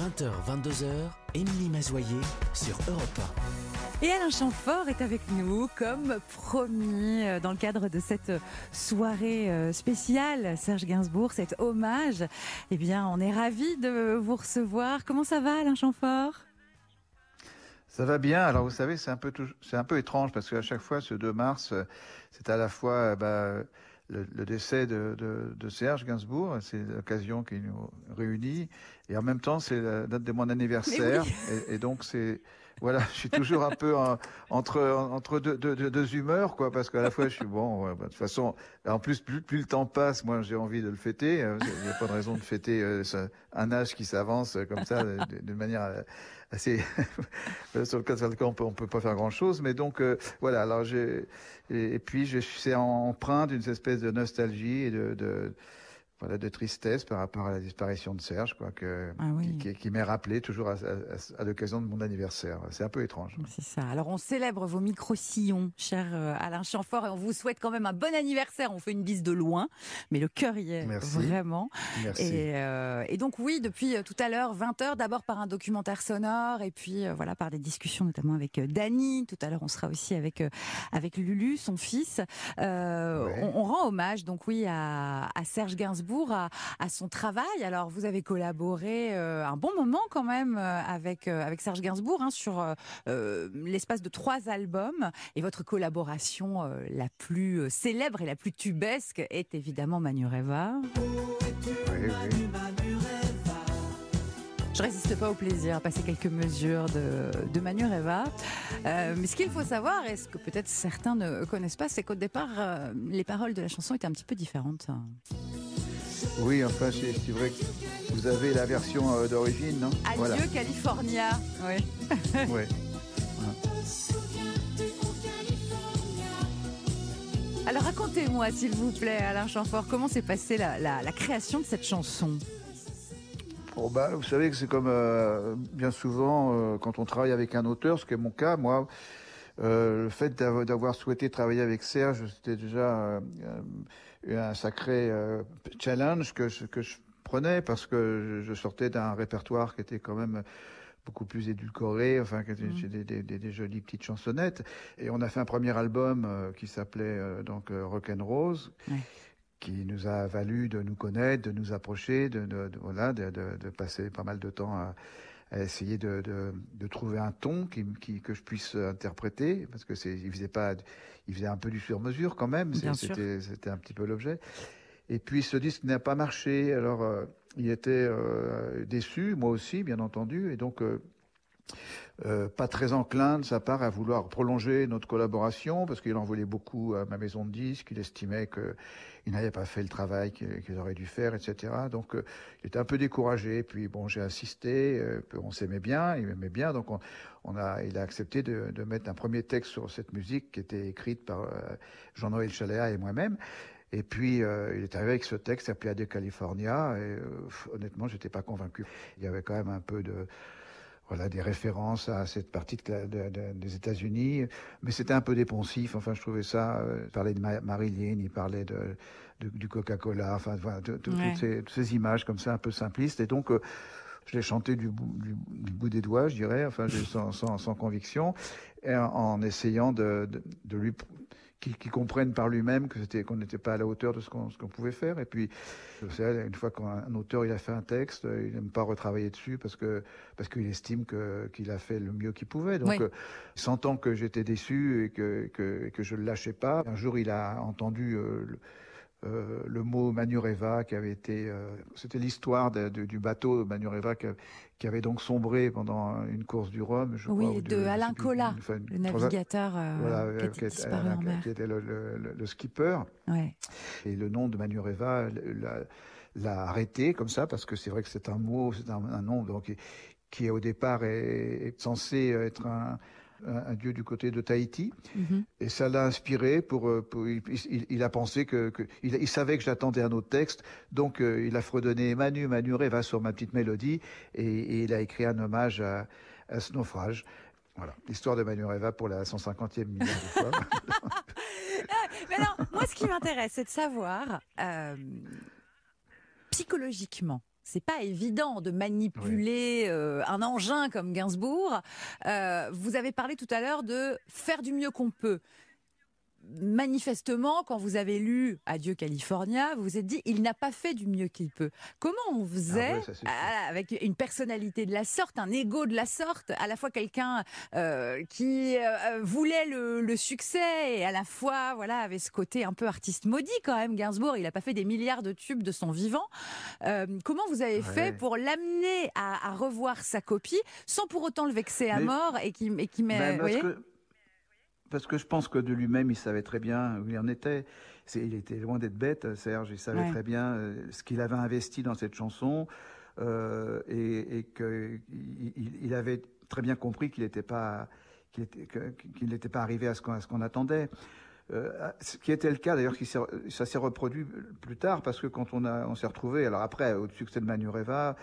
20h, 22h, Émilie Mazoyer sur Europe Et Alain Chamfort est avec nous, comme promis, euh, dans le cadre de cette soirée euh, spéciale, Serge Gainsbourg, cet hommage. Eh bien, on est ravis de vous recevoir. Comment ça va, Alain Chamfort ça va bien. Alors vous savez, c'est un peu c'est un peu étrange parce qu'à chaque fois, ce 2 mars, euh, c'est à la fois bah, le, décès de, de, de, Serge Gainsbourg, c'est l'occasion qui nous réunit, et en même temps c'est la date de mon anniversaire, et, et, donc c'est voilà, je suis toujours un peu entre entre deux, deux, humeurs quoi, parce qu'à la fois je suis bon, bah, de toute façon, en plus plus, le temps passe, moi j'ai envie de le fêter, hein, il n'y a pas de raison de fêter euh, un âge qui s'avance comme ça d'une manière euh, assez sur le cas on peut on peut pas faire grand chose, mais donc euh, voilà, alors j'ai et, puis je c'est empreint d'une espèce de nostalgie et de, de voilà, de tristesse par rapport à la disparition de Serge, quoi, que, ah qui, qui, m'est rappelé toujours à, à, l'occasion de mon anniversaire. C'est un peu étrange. C'est ça. Alors on célèbre vos micro-sillons, cher euh, Alain Chamfort, et on vous souhaite quand même un bon anniversaire. On fait une bise de loin, mais le cœur y est Merci. vraiment. Merci. Et, euh, et, donc oui, depuis euh, tout à l'heure, 20 heures, d'abord par un documentaire sonore, et puis euh, voilà par des discussions notamment avec Dany. Tout à l'heure, on sera aussi avec avec Lulu, son fils. Ouais. on, on, rend hommage donc oui à, à Serge Gainsbourg à, son travail. Alors, vous avez collaboré euh, un bon moment quand même euh, avec euh, avec Serge Gainsbourg hein, sur l'espace de trois albums. Et votre collaboration la plus célèbre et la plus tubesque est évidemment Manureva. Oui, oui. Je résiste pas au plaisir à passer quelques mesures de, de Manureva. Euh, mais ce qu'il faut savoir, et ce que peut-être certains ne connaissent pas, c'est qu'au départ, euh, les paroles de la chanson étaient un petit peu différentes. Oui, enfin, c'est vrai que vous avez la version euh, d'origine, non? Adieu voilà. California. Oui. Alors racontez-moi, s'il vous plaît, Alain Chamfort, comment s'est passée la, la, la, création de cette chanson? Bon, bah, vous savez que c'est comme euh, bien souvent euh, quand on travaille avec un auteur, ce qui est mon cas, moi, euh, le fait d'avoir souhaité travailler avec Serge, c'était déjà euh, un sacré euh, challenge que je, que je prenais parce que je sortais d'un répertoire qui était quand même beaucoup plus édulcoré, enfin, mmh. des, des, des, des, jolies petites chansonnettes. Et on a fait un premier album euh, qui s'appelait euh, donc Rock and Rose. Ouais qui nous a valu de nous connaître, de nous approcher, de, de, de voilà, de, de, passer pas mal de temps à, à essayer de, de, de, trouver un ton qui, qui, que je puisse interpréter, parce que c'est, il faisait pas, il faisait un peu du sur-mesure quand même. C'était, c'était un petit peu l'objet. Et puis ce disque n'a pas marché. Alors euh, il était euh, déçu, moi aussi, bien entendu, et donc. Euh, euh, pas très enclin de sa part à vouloir prolonger notre collaboration parce qu'il en voulait beaucoup à ma maison de disques, il estimait qu'il n'avait pas fait le travail qu'il aurait dû faire, etc. Donc euh, il était un peu découragé. Puis bon, j'ai insisté, euh, on s'aimait bien, il m'aimait bien, donc on, a, il a accepté de, de, mettre un premier texte sur cette musique qui était écrite par Jean-Noël Chaléa et moi-même. Et puis euh, il est arrivé avec ce texte appelé Adieu California et honnêtement j'étais pas convaincu. Il y avait quand même un peu de voilà des références à cette partie de, de, de, des États-Unis, mais c'était un peu dépensif. Enfin, je trouvais ça. Euh, il parlait de Marilyn, il parlait de, du Coca-Cola, enfin, voilà, ouais. toutes, ces, toutes, ces, images comme ça, un peu simplistes. Et donc, euh, je l'ai chanté du bout, du, du bout, des doigts, je dirais, enfin, sans, sans, sans conviction, et en, en essayant de, de, lui qui, qui comprenne par lui-même que c'était qu'on n'était pas à la hauteur de ce qu'on qu'on pouvait faire. Et puis, je sais, une fois qu'un auteur il a fait un texte, il n'aime pas retravailler dessus parce que parce qu'il estime que qu'il a fait le mieux qu'il pouvait. Donc, oui. euh, sentant que j'étais déçu et que que, que je le lâchais pas, un jour il a entendu euh, le, euh, le mot Manureva qui avait été, euh, c'était l'histoire du bateau Manureva qui, qui, avait donc sombré pendant une course du Rhum. Je oui, crois, de, de Alain Collat, le navigateur euh, voilà, qui, était Alain, en mer. qui était le, le, le skipper. Ouais. Et le nom de Manureva l'a arrêté comme ça parce que c'est vrai que c'est un mot, c'est un, un, nom donc qui au départ est, est censé être un un, dieu du côté de Tahiti. Mm -hmm. Et ça l'a inspiré pour, euh, pour il, il, il, a pensé que, que il, il, savait que j'attendais un autre texte, donc euh, il a fredonné Manu, Manu va sur ma petite mélodie, et, et, il a écrit un hommage à, à ce naufrage. Voilà, l'histoire de Manu Reva pour la 150e million de fois. Mais alors, moi, ce qui m'intéresse, c'est de savoir, euh, psychologiquement, c'est pas évident de manipuler euh, un engin comme Gainsbourg. Euh, vous avez parlé tout à l'heure de faire du mieux qu'on peut manifestement, quand vous avez lu Adieu California, vous vous êtes dit il n'a pas fait du mieux qu'il peut. Comment on faisait ah avec une personnalité de la sorte, un ego de la sorte, à la fois quelqu'un euh, qui euh, voulait le, succès et à la fois voilà avait ce côté un peu artiste maudit quand même. Gainsbourg, il n'a pas fait des milliards de tubes de son vivant. Euh, comment vous avez fait pour l'amener à, revoir sa copie sans pour autant le vexer à mort et qui, et qui met, ben, parce que je pense que de lui-même, il savait très bien où il en était. il était loin d'être bête, Serge. Il savait très bien euh, ce qu'il avait investi dans cette chanson euh, et, et qu'il il, avait très bien compris qu'il n'était pas qu'il n'était pas arrivé à ce qu'on attendait. Euh, ce qui était le cas d'ailleurs, ça s'est reproduit plus tard parce que quand on, a, on s'est retrouvé, alors après au succès de Manureva,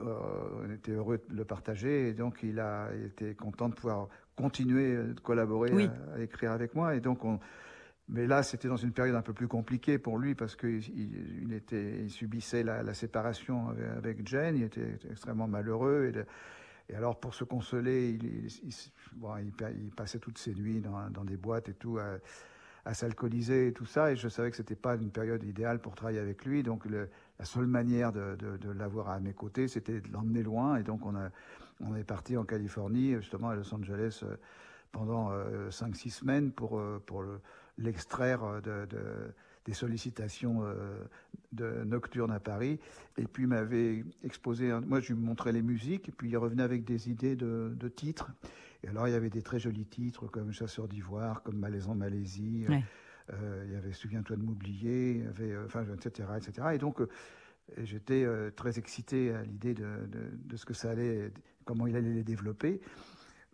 euh, on était heureux de le partager et donc il a il était content de pouvoir continuer de collaborer à, écrire avec moi. Et donc on, mais là, c'était dans une période un peu plus compliquée pour lui parce qu'il il était, il subissait la, séparation avec, Jane. Il était extrêmement malheureux. Et, et alors, pour se consoler, il, bon, il, passait toutes ses nuits dans, dans des boîtes et tout à, à s'alcooliser et tout ça. Et je savais que c'était pas une période idéale pour travailler avec lui. Donc, la seule manière de, l'avoir à mes côtés, c'était de l'emmener loin. Et donc, on est parti en Californie, justement à Los Angeles, euh, pendant 5-6 euh, semaines pour, euh, pour l'extraire de, des sollicitations de nocturnes à Paris. Et puis m'avait exposé, moi je lui montrais les musiques, et puis il revenait avec des idées de, titres. Et alors il y avait des très jolis titres comme Chasseur d'ivoire, comme Malaise en Malaisie. il y avait Souviens-toi de m'oublier, il y avait, enfin, etc., etc. Et donc, j'étais très excité à l'idée de, de, ce que ça allait comment il allait les développer.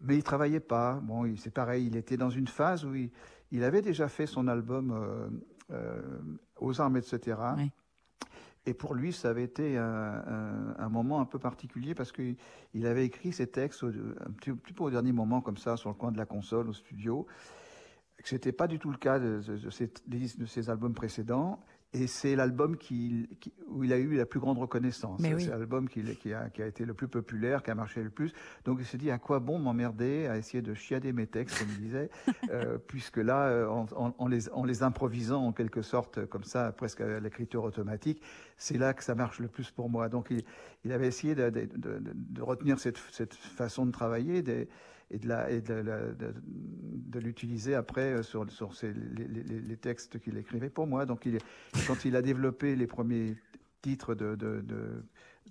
Mais il travaillait pas. Bon, c'est pareil, il était dans une phase où il, avait déjà fait son album euh, euh, aux armes, etc. Et pour lui, ça avait été un, moment un peu particulier parce qu'il avait écrit ses textes un petit, peu au dernier moment, comme ça, sur le coin de la console, au studio. Ce n'était pas du tout le cas de, de ses albums précédents. Et c'est l'album qui, où il a eu la plus grande reconnaissance. C'est l'album qui, qui, a, qui, a, été le plus populaire, qui a marché le plus. Donc il s'est dit à quoi bon m'emmerder à essayer de chiader mes textes, comme il disait, euh, puisque là, euh, en, en, les, en, les, improvisant en quelque sorte, comme ça, presque à l'écriture automatique, c'est là que ça marche le plus pour moi. Donc il, il avait essayé de, de, de, de retenir cette, cette, façon de travailler. Des, et de, la, et de, de, de l'utiliser après euh, sur, sur les, les, les, textes qu'il écrivait pour moi. Donc, il, quand il a développé les premiers titres de, de,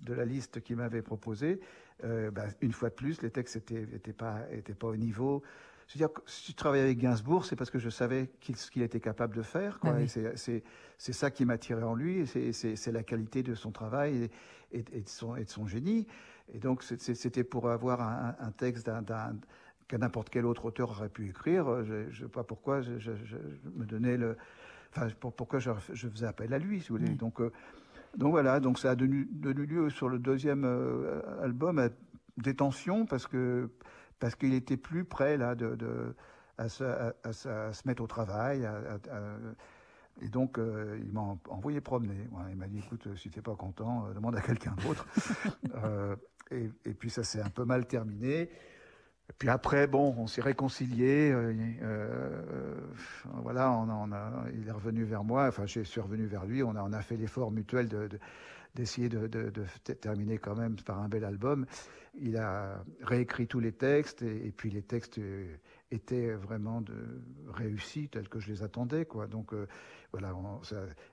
de la liste qu'il m'avait proposé, euh, ben, une fois de plus, les textes n'étaient étaient pas, étaient pas au niveau. C'est-à-dire que si je travaillais avec Gainsbourg, c'est parce que je savais ce qu'il était capable de faire. Quoi. Ah c'est ça qui m'attirait en lui, c'est la qualité de son travail et, et, de, son, et de son génie. Et donc, c'était pour avoir un, texte d'un que n'importe quel autre auteur aurait pu écrire. Je ne sais pas pourquoi je, me donnais le. Enfin, pourquoi je, faisais appel à lui, si vous voulez. Donc, euh, donc voilà, donc ça a donné, lieu sur le deuxième euh, album à des tensions parce que parce qu'il était plus prêt là de, de à, se, à, se mettre au travail. et donc, euh, il m'a envoyé promener. il m'a dit, écoute, si tu n'es pas content, demande à quelqu'un d'autre. Et, et, puis ça s'est un peu mal terminé. Et puis après, bon, on s'est réconcilié. Euh, euh, voilà, il est revenu vers moi. Enfin, je suis revenu vers lui. On a, fait l'effort mutuel de, de d'essayer de, de, de, terminer quand même par un bel album. Il a réécrit tous les textes et, et puis les textes étaient vraiment de, réussis que je les attendais. Quoi. Donc euh, voilà,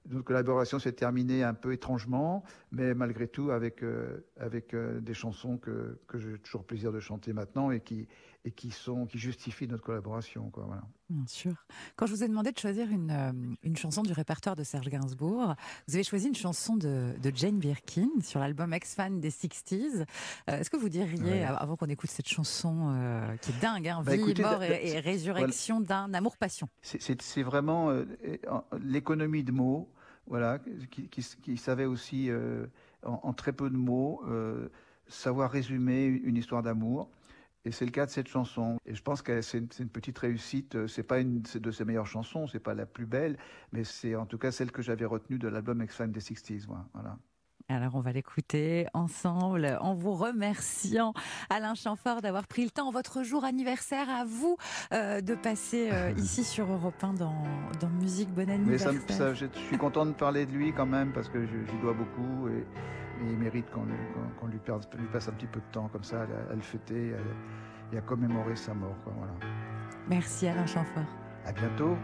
notre collaboration s'est terminée un peu étrangement, mais malgré tout avec, euh, avec euh, des chansons que, que j'ai toujours plaisir de chanter maintenant et qui, et qui, sont, qui justifient notre collaboration. Quoi, voilà. Bien sûr. Quand je vous ai demandé de choisir une, euh, une chanson du répertoire de Serge Gainsbourg, vous avez choisi une chanson de, de Jane Birkin sur l'album Ex-Fan des 60s. Est-ce que vous diriez, avant qu'on écoute cette chanson qui est dingue, hein, bah, vie, mort et, résurrection d'un amour-passion C'est vraiment l'économie de mots, voilà, qui, qui, savait aussi euh, en, très peu de mots euh, savoir résumer une histoire d'amour. Et c'est le cas de cette chanson. Et je pense que c'est une, petite réussite. C'est pas une de ses meilleures chansons, c'est pas la plus belle, mais c'est en tout cas celle que j'avais retenue de l'album Ex-Fan des 60s. Voilà. Alors on va l'écouter ensemble en vous remerciant Alain Chamfort d'avoir pris le temps, votre jour anniversaire à vous, euh, de passer euh, ici sur Europe 1 dans, dans Musique Bon anniversaire. Mais ça, je suis content de parler de lui quand même parce que j'y dois beaucoup et, et il mérite qu'on lui, qu'on lui, lui, passe un petit peu de temps comme ça à, à le fêter et à commémorer sa mort. Quoi, voilà. Merci Alain Chamfort. À bientôt.